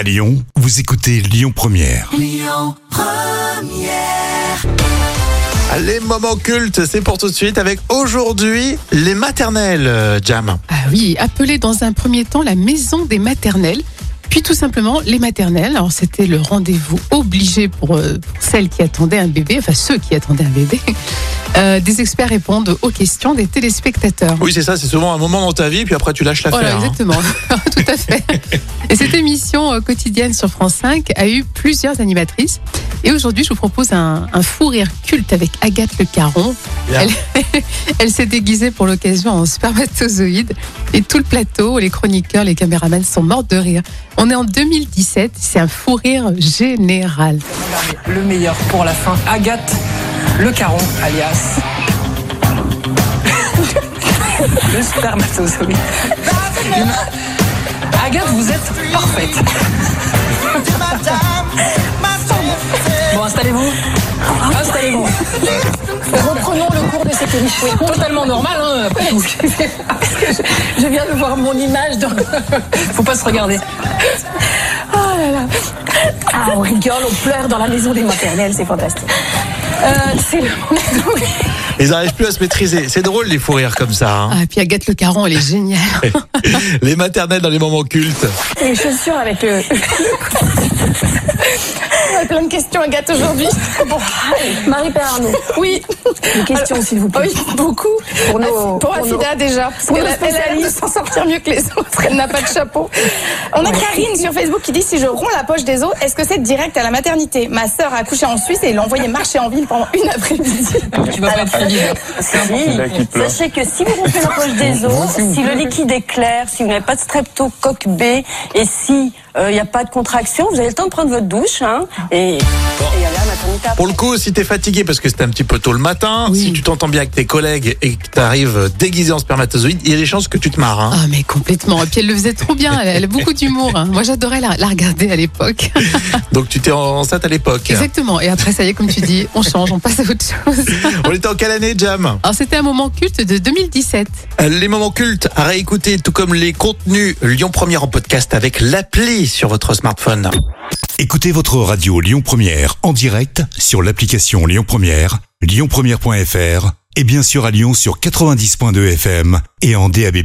À Lyon, vous écoutez Lyon Première. Les moments cultes, c'est pour tout de suite avec aujourd'hui les maternelles, euh, Jam. Ah oui, appelé dans un premier temps la maison des maternelles, puis tout simplement les maternelles. Alors c'était le rendez-vous obligé pour, euh, pour celles qui attendaient un bébé, enfin ceux qui attendaient un bébé. Euh, des experts répondent aux questions des téléspectateurs. Oui, c'est ça, c'est souvent un moment dans ta vie, puis après tu lâches l'affaire. Voilà, hein. exactement. Tout à fait. Et cette émission euh, quotidienne sur France 5 a eu plusieurs animatrices. Et aujourd'hui, je vous propose un, un fou rire culte avec Agathe Le Caron. Bien. Elle, elle s'est déguisée pour l'occasion en spermatozoïde. Et tout le plateau, les chroniqueurs, les caméramans sont morts de rire. On est en 2017, c'est un fou rire général. le meilleur pour la fin. Agathe Le Caron, alias. le spermatozoïde. Une- Agathe, vous êtes parfaite. Bon, installez-vous. Installez-vous. Reprenons le cours de cette émission. Totalement normal, hein. après, vous- Je viens de voir mon image dans. Faut pas se regarder. Oh là là. Ah, on rigole, on pleure dans la maison des maternelles, c'est fantastique. Euh, c'est le moment Ils n'arrivent plus à se maîtriser. C'est drôle les fous rires comme ça. hein. Ah, et puis Agathe Le Caron, elle est géniale. les maternelles dans les moments cultes. les chaussures avec le. On a plein de questions, Agathe, aujourd'hui. Bon, Marie-Père Arnaud. Oui. Une question, s'il vous plaît. Oui, beaucoup. Pour nos. Pour pour nos- Afida déjà, parce pour elle a l'air de s'en sortir mieux que les autres, elle n'a pas de chapeau. On a Karine sur Facebook qui dit si je romps la poche des os, est-ce que c'est direct à la maternité? Ma sœur a accouché en Suisse et l'a envoyé marcher en ville pendant une après-midi. Tu vas pas être. Si, sachez que si vous rompez la poche des os, si le liquide est clair, si vous n'avez pas de streptocoque B et si il n'y a pas de contraction, vous avez le temps de prendre votre douche hein, et, et aller à la maternité. après. Pour le coup, si t'es fatigué parce que c'était un petit peu tôt le matin, Oui. si tu t'entends bien avec tes collègues et que t'arrives déguisé en spermatozoïde, il y a des chances que tu te marres. hein. Ah, mais complètement. Et puis elle le faisait trop bien. Elle, elle a beaucoup d'humour. hein. Moi, j'adorais la, la regarder à l'époque. Donc tu t'es enceinte à l'époque. Exactement. Et après, ça y est, comme tu dis, on change, on passe à autre chose. On était en quelle année, Jam Alors, c'était un moment culte de 2017. Les moments cultes à réécouter, tout comme les contenus Lyon Première en podcast avec l'appli sur votre smartphone. Écoutez votre radio Lyon Première en direct sur l'application Lyon Première, lyonpremière.fr et bien sûr à Lyon sur 90.2 FM et en DAB+.